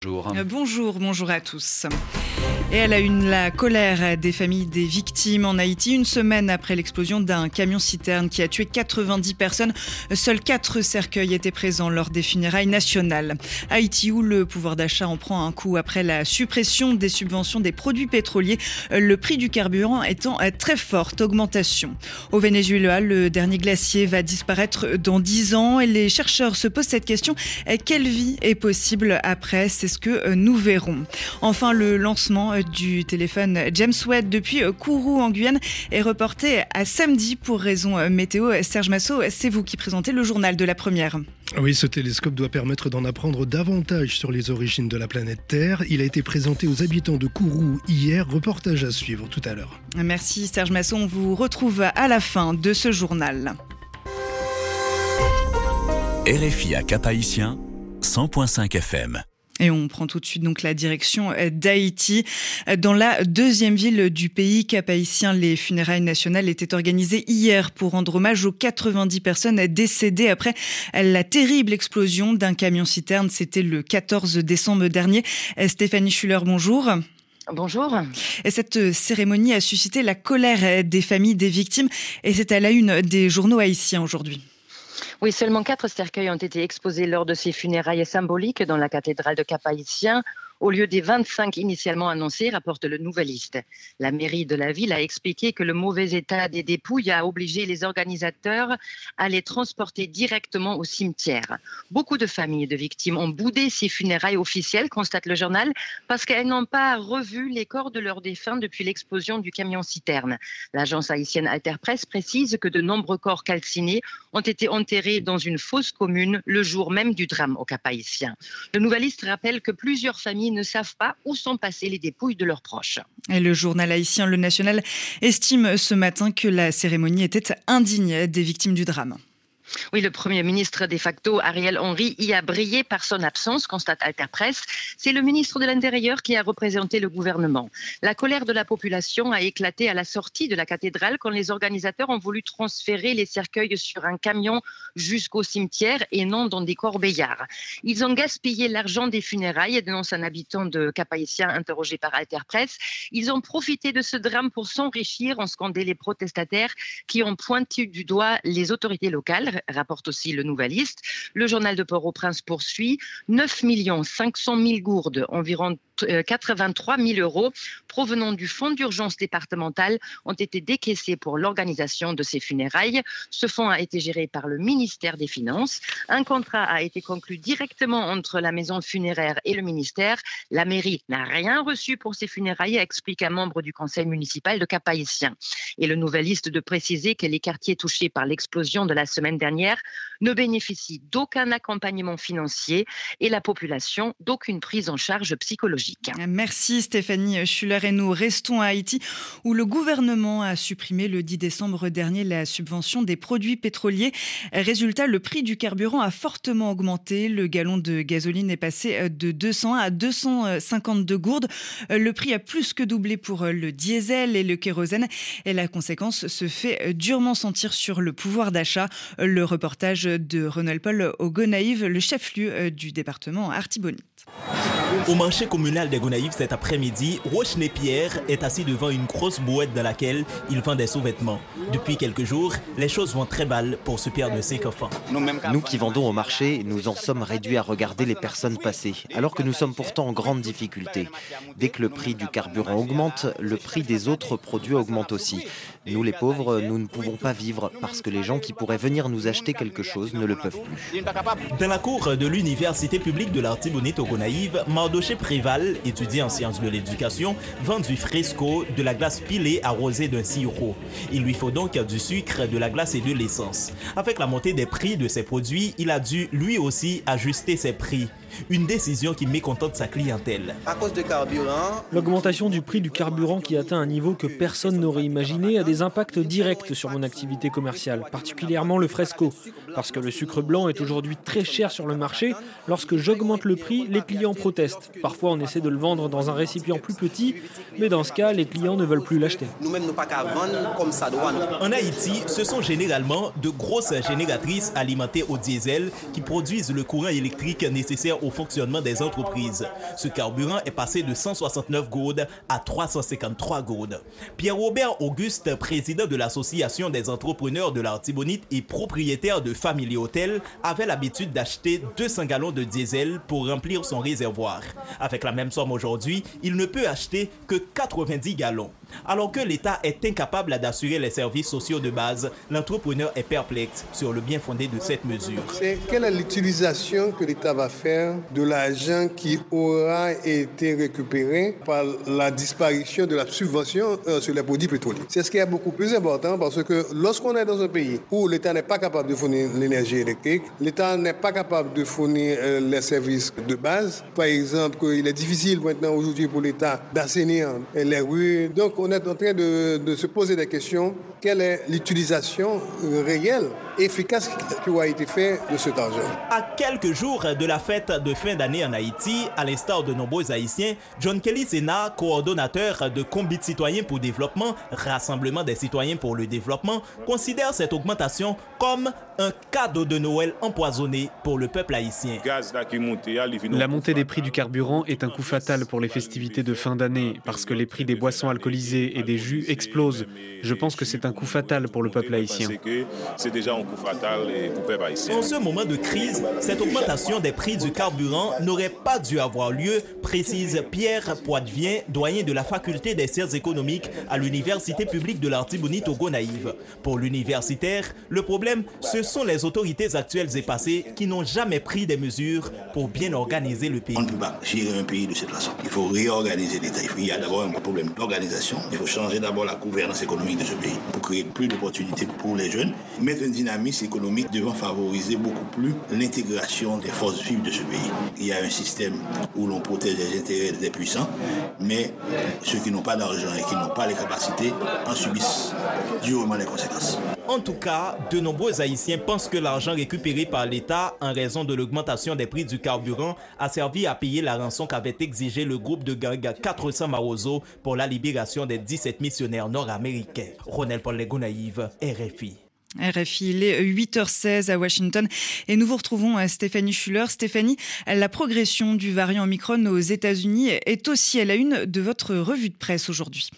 Bonjour. Euh, bonjour, bonjour à tous. Et elle a une la colère des familles des victimes en Haïti une semaine après l'explosion d'un camion citerne qui a tué 90 personnes. Seuls quatre cercueils étaient présents lors des funérailles nationales. Haïti où le pouvoir d'achat en prend un coup après la suppression des subventions des produits pétroliers, le prix du carburant étant à très forte augmentation. Au Venezuela, le dernier glacier va disparaître dans 10 ans et les chercheurs se posent cette question quelle vie est possible après? C'est ce que nous verrons. Enfin, le lancement du téléphone James Webb depuis Kourou en Guyane est reporté à samedi pour raison météo. Serge Massot, c'est vous qui présentez le journal de la première. Oui, ce télescope doit permettre d'en apprendre davantage sur les origines de la planète Terre. Il a été présenté aux habitants de Kourou hier. Reportage à suivre tout à l'heure. Merci Serge Masson. On vous retrouve à la fin de ce journal. RFI à Cap-Haïtien, 100.5 FM. Et on prend tout de suite donc la direction d'Haïti. Dans la deuxième ville du pays cap-haïtien, les funérailles nationales étaient organisées hier pour rendre hommage aux 90 personnes décédées après la terrible explosion d'un camion-citerne. C'était le 14 décembre dernier. Stéphanie Schuller, bonjour. Bonjour. Et cette cérémonie a suscité la colère des familles des victimes et c'est à la une des journaux haïtiens aujourd'hui. Oui, seulement quatre cercueils ont été exposés lors de ces funérailles symboliques dans la cathédrale de Cap-Haïtien au lieu des 25 initialement annoncés, rapporte le Nouvelliste. La mairie de la ville a expliqué que le mauvais état des dépouilles a obligé les organisateurs à les transporter directement au cimetière. Beaucoup de familles de victimes ont boudé ces funérailles officielles, constate le journal, parce qu'elles n'ont pas revu les corps de leurs défunts depuis l'explosion du camion citerne. L'agence haïtienne Alterpresse précise que de nombreux corps calcinés ont été enterrés dans une fosse commune le jour même du drame au Cap haïtien. Le Nouvelliste rappelle que plusieurs familles ne savent pas où sont passées les dépouilles de leurs proches. Le journal haïtien Le National estime ce matin que la cérémonie était indigne des victimes du drame. Oui, le Premier ministre de facto, Ariel Henry, y a brillé par son absence, constate Alterpresse. C'est le ministre de l'Intérieur qui a représenté le gouvernement. La colère de la population a éclaté à la sortie de la cathédrale quand les organisateurs ont voulu transférer les cercueils sur un camion jusqu'au cimetière et non dans des corbeillards. Ils ont gaspillé l'argent des funérailles, dénonce un habitant de Cap-Haïtien interrogé par Alterpresse. Ils ont profité de ce drame pour s'enrichir, en scandé les protestataires qui ont pointé du doigt les autorités locales rapporte aussi le Nouveliste. Le journal de Port-au-Prince poursuit 9 500 000 gourdes, environ 83 000 euros provenant du fonds d'urgence départemental ont été décaissés pour l'organisation de ces funérailles. Ce fonds a été géré par le ministère des Finances. Un contrat a été conclu directement entre la maison funéraire et le ministère. La mairie n'a rien reçu pour ces funérailles, explique un membre du conseil municipal de Cap-Haïtien. Et le nouveliste de préciser que les quartiers touchés par l'explosion de la semaine dernière ne bénéficient d'aucun accompagnement financier et la population d'aucune prise en charge psychologique. Merci Stéphanie Schuller et nous restons à Haïti où le gouvernement a supprimé le 10 décembre dernier la subvention des produits pétroliers. Résultat, le prix du carburant a fortement augmenté. Le gallon de gasoline est passé de 200 à 252 gourdes. Le prix a plus que doublé pour le diesel et le kérosène et la conséquence se fait durement sentir sur le pouvoir d'achat. Reportage de Ronald Paul au Gonaïve, le chef-lieu du département Artibonite. Au marché communal des Gonaïves cet après-midi, Roche Pierre est assis devant une grosse boîte dans laquelle il vend des sous-vêtements. Depuis quelques jours, les choses vont très mal pour ce père de cinq enfants. Nous qui vendons au marché, nous en sommes réduits à regarder les personnes passer, alors que nous sommes pourtant en grande difficulté. Dès que le prix du carburant augmente, le prix des autres produits augmente aussi. Nous les pauvres, nous ne pouvons pas vivre parce que les gens qui pourraient venir nous acheter quelque chose ne le peuvent plus. Dans la cour de l'université publique de l'Artibonite au Gonaïve, Mardoché Préval, étudiant en sciences de l'éducation, vend du fresco, de la glace pilée arrosée d'un sirop. Il lui faut donc du sucre, de la glace et de l'essence. Avec la montée des prix de ses produits, il a dû lui aussi ajuster ses prix. Une décision qui mécontente sa clientèle. À cause de carburant, L'augmentation du prix du carburant qui atteint un niveau que personne n'aurait imaginé a des impacts directs sur mon activité commerciale, particulièrement le fresco. Parce que le sucre blanc est aujourd'hui très cher sur le marché, lorsque j'augmente le prix, les clients protestent. Parfois, on essaie de le vendre dans un récipient plus petit, mais dans ce cas, les clients ne veulent plus l'acheter. nous-mêmes, nous pas qu'à vendre comme ça doit. nous. En Haïti, ce sont généralement de grosses génératrices alimentées au diesel qui produisent le courant électrique nécessaire aux au fonctionnement des entreprises. Ce carburant est passé de 169 gourdes à 353 gourdes. Pierre-Robert Auguste, président de l'Association des entrepreneurs de l'Artibonite et propriétaire de Family Hotel, avait l'habitude d'acheter 200 gallons de diesel pour remplir son réservoir. Avec la même somme aujourd'hui, il ne peut acheter que 90 gallons. Alors que l'État est incapable d'assurer les services sociaux de base, l'entrepreneur est perplexe sur le bien fondé de cette mesure. C'est quelle est l'utilisation que l'État va faire de l'argent qui aura été récupéré par la disparition de la subvention euh, sur les produits pétroliers? C'est ce qui est beaucoup plus important parce que lorsqu'on est dans un pays où l'État n'est pas capable de fournir l'énergie électrique, l'État n'est pas capable de fournir euh, les services de base, par exemple, il est difficile maintenant aujourd'hui pour l'État d'assainir les rues. On est en train de, se poser des questions. Quelle est l'utilisation réelle, efficace qui a été faite de cet argent À quelques jours de la fête de fin d'année en Haïti, à l'instar de nombreux Haïtiens, John Kelly Sena, coordonnateur de Combit Citoyens pour Développement, Rassemblement des citoyens pour le développement, considère cette augmentation comme un cadeau de Noël empoisonné pour le peuple haïtien. La montée des prix du carburant est un coup fatal pour les festivités de fin d'année parce que les prix des boissons alcoolisées et des jus explosent. Je pense que c'est un coup fatal pour le peuple haïtien. C'est déjà un coup fatal pour le peuple haïtien. En ce moment de crise, cette augmentation des prix du carburant n'aurait pas dû avoir lieu, précise Pierre Poitvien, doyen de la faculté des sciences économiques à l'Université publique de l'Artibonite au Gonaïve. Pour l'universitaire, le problème, ce sont les autorités actuelles et passées qui n'ont jamais pris des mesures pour bien organiser le pays. On ne peut pas gérer un pays de cette façon. Il faut réorganiser l'État. Il y a d'abord un problème d'organisation. Il faut changer d'abord la gouvernance économique de ce pays pour créer plus d'opportunités pour les jeunes, mettre un dynamisme économique devant favoriser beaucoup plus l'intégration des forces vives de ce pays. Il y a un système où l'on protège les intérêts des puissants, mais ceux qui n'ont pas d'argent et qui n'ont pas les capacités en subissent durement les conséquences. En tout cas, de nombreux Haïtiens pensent que l'argent récupéré par l'État en raison de l'augmentation des prix du carburant a servi à payer la rançon qu'avait exigé le groupe de gang 400 Marozo pour la libération des 17 missionnaires nord-américains. Ronel Paul Legonaïve, RFI. RFI, il est 8h16 à Washington et nous vous retrouvons à Stéphanie Schuller. Stéphanie, la progression du variant Omicron aux États-Unis est aussi à la une de votre revue de presse aujourd'hui.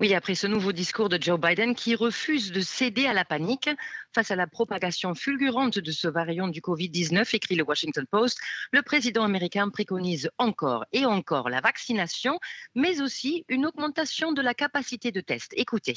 Oui, après ce nouveau discours de Joe Biden qui refuse de céder à la panique face à la propagation fulgurante de ce variant du Covid-19, écrit le Washington Post, le président américain préconise encore et encore la vaccination, mais aussi une augmentation de la capacité de test. Écoutez.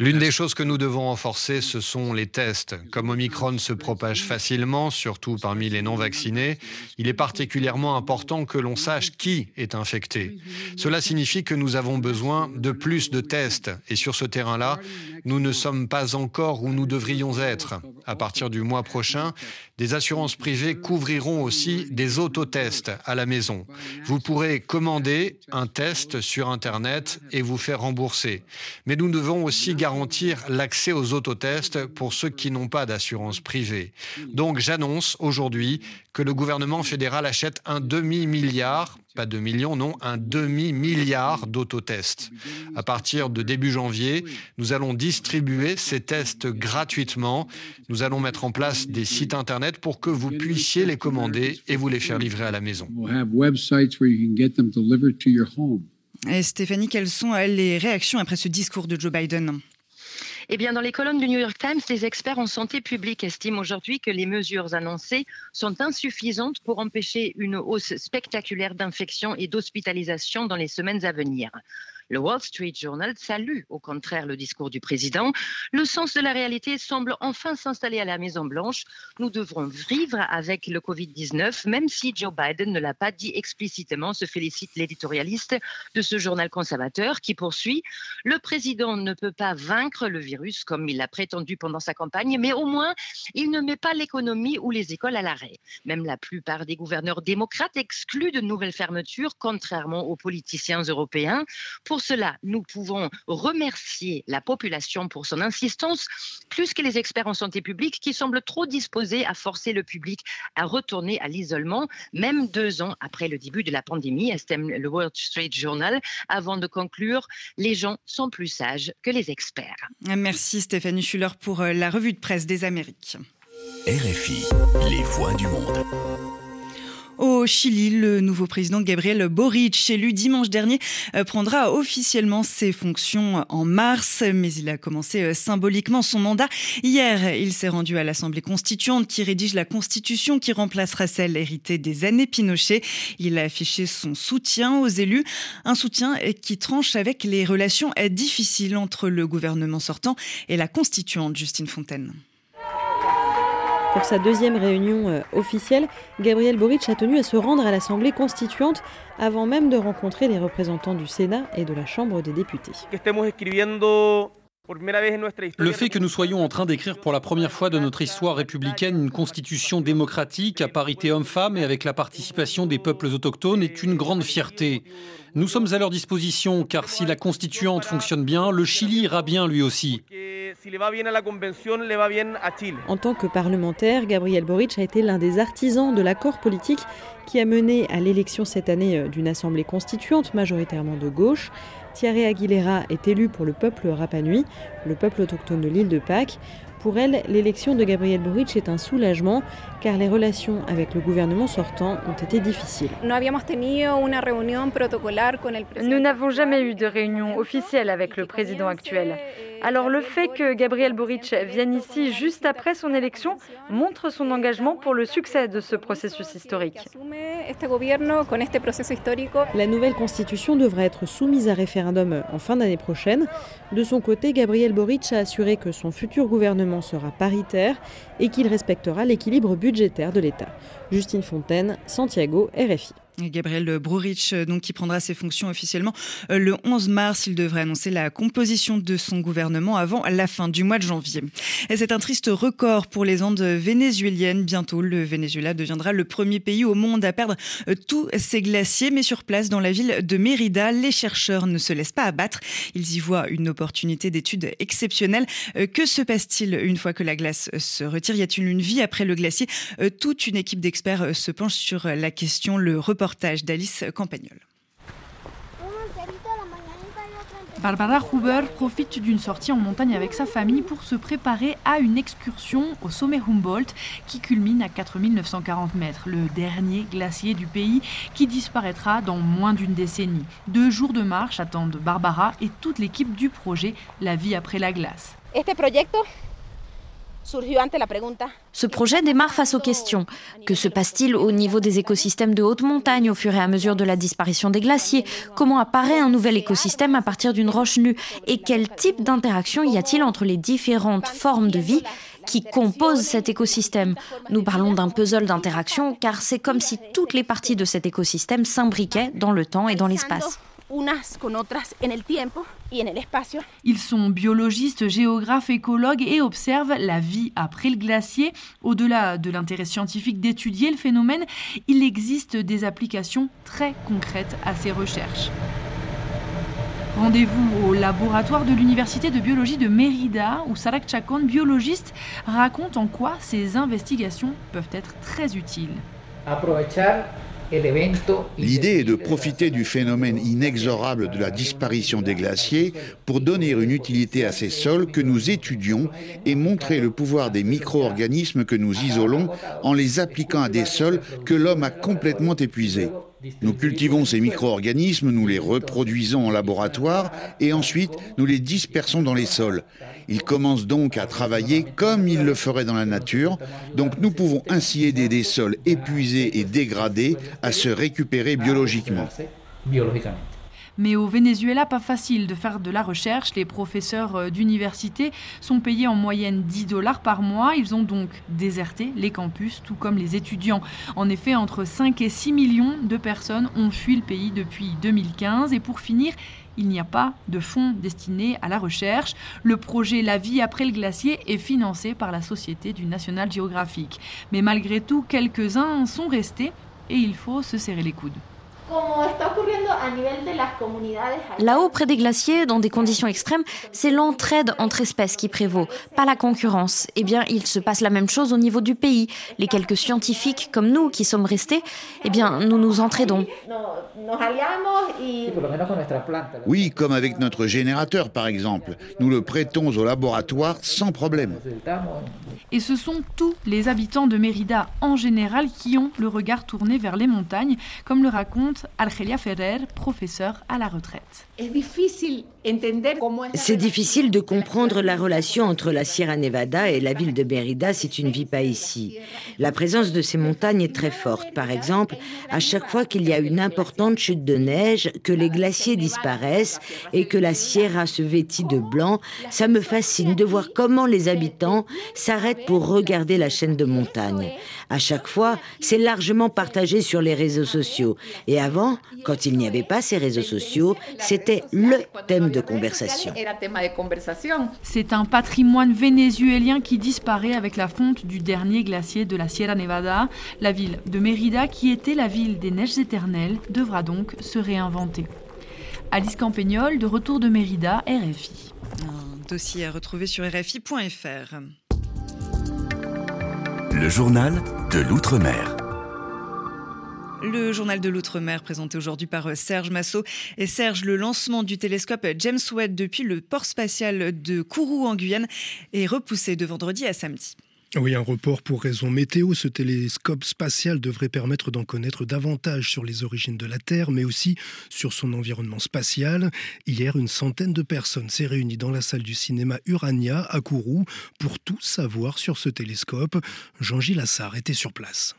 L'une des choses que nous devons renforcer, ce sont les tests. Comme Omicron se propage facilement, surtout parmi les non-vaccinés, il est particulièrement important que l'on sache qui est infecté. Cela signifie que nous avons besoin de plus de tests. Et sur ce terrain-là, nous ne sommes pas encore où nous devrions être. À partir du mois prochain, des assurances privées couvriront aussi des autotests à la maison. Vous pourrez commander un test sur Internet et vous faire rembourser. Mais nous devons aussi garantir l'accès aux autotests pour ceux qui n'ont pas d'assurance privée. Donc j'annonce aujourd'hui que le gouvernement fédéral achète un demi-milliard, pas de millions, non, un demi-milliard d'autotests. À partir de début janvier, nous allons distribuer ces tests gratuitement. Nous allons mettre en place des sites Internet pour que vous puissiez les commander et vous les faire livrer à la maison. Et Stéphanie, quelles sont les réactions après ce discours de Joe Biden? Eh bien, dans les colonnes du New York Times, les experts en santé publique estiment aujourd'hui que les mesures annoncées sont insuffisantes pour empêcher une hausse spectaculaire d'infections et d'hospitalisations dans les semaines à venir. Le Wall Street Journal salue au contraire le discours du président. Le sens de la réalité semble enfin s'installer à la Maison-Blanche. Nous devrons vivre avec le Covid-19, même si Joe Biden ne l'a pas dit explicitement, se félicite l'éditorialiste de ce journal conservateur qui poursuit. Le président ne peut pas vaincre le virus comme il l'a prétendu pendant sa campagne, mais au moins il ne met pas l'économie ou les écoles à l'arrêt. Même la plupart des gouverneurs démocrates excluent de nouvelles fermetures, contrairement aux politiciens européens. Cela, nous pouvons remercier la population pour son insistance, plus que les experts en santé publique qui semblent trop disposés à forcer le public à retourner à l'isolement, même deux ans après le début de la pandémie, estime le Wall Street Journal. Avant de conclure, les gens sont plus sages que les experts. Merci Stéphanie Schuller pour la revue de presse des Amériques. RFI, les voix du monde. Au Chili, le nouveau président Gabriel Boric, élu dimanche dernier, euh, prendra officiellement ses fonctions en mars, mais il a commencé euh, symboliquement son mandat. Hier, il s'est rendu à l'Assemblée constituante qui rédige la constitution qui remplacera celle héritée des années Pinochet. Il a affiché son soutien aux élus, un soutien qui tranche avec les relations difficiles entre le gouvernement sortant et la constituante Justine Fontaine. Pour sa deuxième réunion euh, officielle, Gabriel Boric a tenu à se rendre à l'Assemblée constituante avant même de rencontrer les représentants du Sénat et de la Chambre des députés. Le fait que nous soyons en train d'écrire pour la première fois de notre histoire républicaine une constitution démocratique à parité homme-femme et avec la participation des peuples autochtones est une grande fierté. Nous sommes à leur disposition car si la constituante fonctionne bien, le Chili ira bien lui aussi. En tant que parlementaire, Gabriel Boric a été l'un des artisans de l'accord politique qui a mené à l'élection cette année euh, d'une assemblée constituante majoritairement de gauche. Thierry Aguilera est élu pour le peuple Rapanui, le peuple autochtone de l'île de Pâques. Pour elle, l'élection de Gabriel Boric est un soulagement car les relations avec le gouvernement sortant ont été difficiles. Nous n'avons jamais eu de réunion officielle avec le président actuel. Alors le fait que Gabriel Boric vienne ici juste après son élection montre son engagement pour le succès de ce processus historique. La nouvelle constitution devra être soumise à référendum en fin d'année prochaine. De son côté, Gabriel Boric a assuré que son futur gouvernement sera paritaire et qu'il respectera l'équilibre budgétaire de l'État. Justine Fontaine, Santiago, RFI. Gabriel Brurich, euh, donc, qui prendra ses fonctions officiellement euh, le 11 mars. Il devrait annoncer la composition de son gouvernement avant la fin du mois de janvier. Et c'est un triste record pour les Andes vénézuéliennes. Bientôt, le Venezuela deviendra le premier pays au monde à perdre euh, tous ses glaciers. Mais sur place, dans la ville de Mérida, les chercheurs ne se laissent pas abattre. Ils y voient une opportunité d'étude exceptionnelle. Que se passe-t-il une fois que la glace se retire? Y a-t-il une vie après le glacier? Toute une équipe d'experts se penche sur la question. Le report d'Alice Campagnol. Barbara Huber profite d'une sortie en montagne avec sa famille pour se préparer à une excursion au sommet Humboldt qui culmine à 4940 mètres, le dernier glacier du pays qui disparaîtra dans moins d'une décennie. Deux jours de marche attendent Barbara et toute l'équipe du projet La vie après la glace. Ce projet démarre face aux questions. Que se passe-t-il au niveau des écosystèmes de haute montagne au fur et à mesure de la disparition des glaciers? Comment apparaît un nouvel écosystème à partir d'une roche nue? Et quel type d'interaction y a-t-il entre les différentes formes de vie qui composent cet écosystème? Nous parlons d'un puzzle d'interaction car c'est comme si toutes les parties de cet écosystème s'imbriquaient dans le temps et dans l'espace. Ils sont biologistes, géographes, écologues et observent la vie après le glacier. Au-delà de l'intérêt scientifique d'étudier le phénomène, il existe des applications très concrètes à ces recherches. Rendez-vous au laboratoire de l'Université de biologie de Mérida, où Sarak Chacon, biologiste, raconte en quoi ces investigations peuvent être très utiles. L'idée est de profiter du phénomène inexorable de la disparition des glaciers pour donner une utilité à ces sols que nous étudions et montrer le pouvoir des micro-organismes que nous isolons en les appliquant à des sols que l'homme a complètement épuisés. Nous cultivons ces micro-organismes, nous les reproduisons en laboratoire et ensuite nous les dispersons dans les sols. Ils commencent donc à travailler comme ils le feraient dans la nature, donc nous pouvons ainsi aider des sols épuisés et dégradés à se récupérer biologiquement. Mais au Venezuela, pas facile de faire de la recherche. Les professeurs euh, d'université sont payés en moyenne 10 dollars par mois. Ils ont donc déserté les campus, tout comme les étudiants. En effet, entre 5 et 6 millions de personnes ont fui le pays depuis 2015. Et pour finir, il n'y a pas de fonds destinés à la recherche. Le projet La vie après le glacier est financé par la Société du National Geographic. Mais malgré tout, quelques-uns sont restés et il faut se serrer les coudes. Là-haut, près des glaciers, dans des conditions extrêmes, c'est l'entraide entre espèces qui prévaut, pas la concurrence. Eh bien, il se passe la même chose au niveau du pays. Les quelques scientifiques comme nous qui sommes restés, eh bien, nous nous entraidons. Oui, comme avec notre générateur par exemple. Nous le prêtons au laboratoire sans problème. Et ce sont tous les habitants de Mérida en général qui ont le regard tourné vers les montagnes, comme le raconte Argelia Ferrer, professeure à la retraite. C'est difficile de comprendre la relation entre la Sierra Nevada et la ville de Mérida si tu ne vis pas ici. La présence de ces montagnes est très forte. Par exemple, à chaque fois qu'il y a une importante chute de neige, que les glaciers disparaissent et que la Sierra se vêtit de blanc, ça me fascine de voir comment les habitants s'arrêtent pour regarder la chaîne de montagnes. À chaque fois, c'est largement partagé sur les réseaux sociaux. Et avant, quand il n'y avait pas ces réseaux sociaux, c'était le thème de conversation. C'est un patrimoine vénézuélien qui disparaît avec la fonte du dernier glacier de la Sierra Nevada. La ville de Mérida, qui était la ville des neiges éternelles, devra donc se réinventer. Alice Campagnol, de retour de Mérida, RFI. Un dossier à retrouver sur RFI.fr. Le journal de l'Outre-mer. Le journal de l'Outre-mer présenté aujourd'hui par Serge Massot. Et Serge, le lancement du télescope James Webb depuis le port spatial de Kourou en Guyane est repoussé de vendredi à samedi. Oui, un report pour raison météo. Ce télescope spatial devrait permettre d'en connaître davantage sur les origines de la Terre, mais aussi sur son environnement spatial. Hier, une centaine de personnes s'est réunie dans la salle du cinéma Urania à Kourou pour tout savoir sur ce télescope. Jean-Gilles Assard était sur place.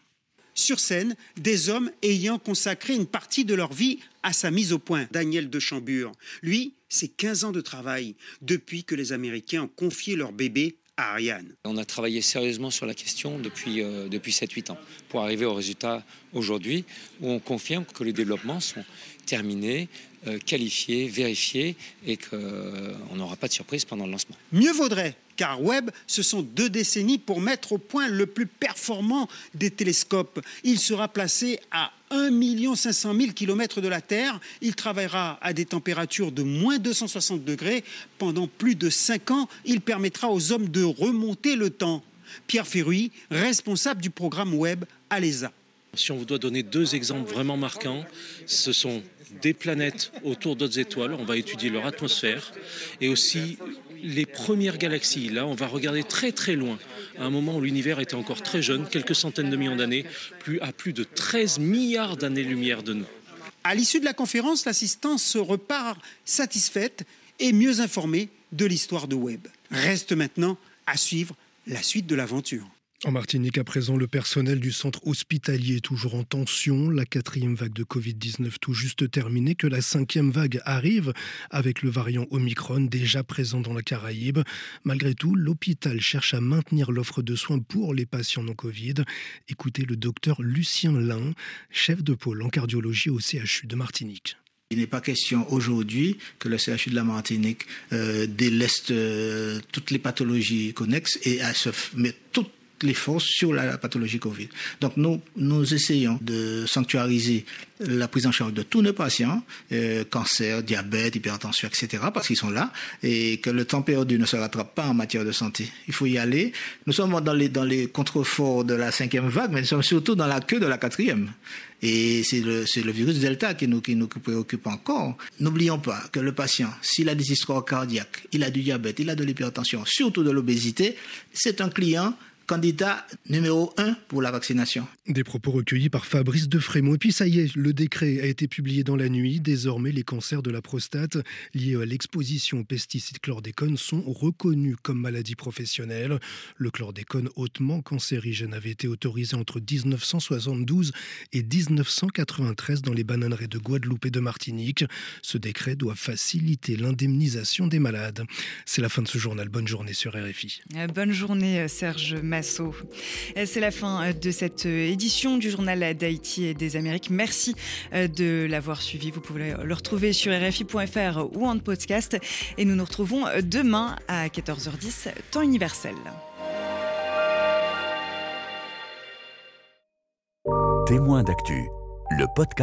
Sur scène, des hommes ayant consacré une partie de leur vie à sa mise au point. Daniel de Chambure, lui, c'est 15 ans de travail depuis que les Américains ont confié leur bébé Ariane. On a travaillé sérieusement sur la question depuis, euh, depuis 7-8 ans pour arriver au résultat aujourd'hui où on confirme que les développements sont terminés, euh, qualifiés, vérifiés et qu'on euh, n'aura pas de surprise pendant le lancement. Mieux vaudrait car Webb, ce sont deux décennies pour mettre au point le plus performant des télescopes. Il sera placé à 1 500 000 km de la Terre. Il travaillera à des températures de moins 260 degrés pendant plus de 5 ans. Il permettra aux hommes de remonter le temps. Pierre Ferruy, responsable du programme Webb à l'ESA. Si on vous doit donner deux exemples vraiment marquants, ce sont des planètes autour d'autres étoiles, on va étudier leur atmosphère, et aussi les premières galaxies. Là, on va regarder très très loin, à un moment où l'univers était encore très jeune, quelques centaines de millions d'années, plus, à plus de 13 milliards d'années-lumière de nous. À l'issue de la conférence, l'assistance repart satisfaite et mieux informée de l'histoire de Webb. Reste maintenant à suivre la suite de l'aventure. En Martinique, à présent, le personnel du centre hospitalier est toujours en tension. La quatrième vague de Covid-19 tout juste terminée, que la cinquième vague arrive avec le variant Omicron déjà présent dans la Caraïbe. Malgré tout, l'hôpital cherche à maintenir l'offre de soins pour les patients non Covid. Écoutez le docteur Lucien Lin, chef de pôle en cardiologie au CHU de Martinique. Il n'est pas question aujourd'hui que le CHU de la Martinique euh, déleste euh, toutes les pathologies connexes et se mettre toutes les forces sur la, pathologie Covid. Donc nous, nous essayons de sanctuariser la prise en charge de tous nos patients, euh, cancer, diabète, hypertension, etc., parce qu'ils sont là, et que le temps perdu ne se rattrape pas en matière de santé. Il faut y aller. Nous sommes dans les, dans les contreforts de la cinquième vague, mais nous sommes surtout dans la queue de la quatrième. Et c'est le, le, virus Delta qui nous, qui nous préoccupe encore. N'oublions pas que le patient, s'il a des histoires cardiaques, il a du diabète, il a de l'hypertension, surtout de l'obésité, c'est un client candidat numéro un pour la vaccination. Des propos recueillis par Fabrice de Frémont. Et puis ça y est, le décret a été publié dans la nuit. Désormais, les cancers de la prostate liés à l'exposition aux pesticides chlordécone sont reconnus comme maladie professionnelle. Le chlordécone hautement cancérigène avait été autorisé entre 1972 et 1993 dans les bananeraies de Guadeloupe et de Martinique. Ce décret doit faciliter l'indemnisation des malades. C'est la fin de ce journal. Bonne journée sur RFI. Euh, bonne journée Serge c'est la fin euh, de cette euh, édition du journal d'Haïti et des Amériques. Merci euh, de l'avoir suivi. Vous pouvez le retrouver sur rfi.fr ou en podcast. Et nous nous retrouvons demain à 14h10, temps universel. Témoin d'actu, le podcast.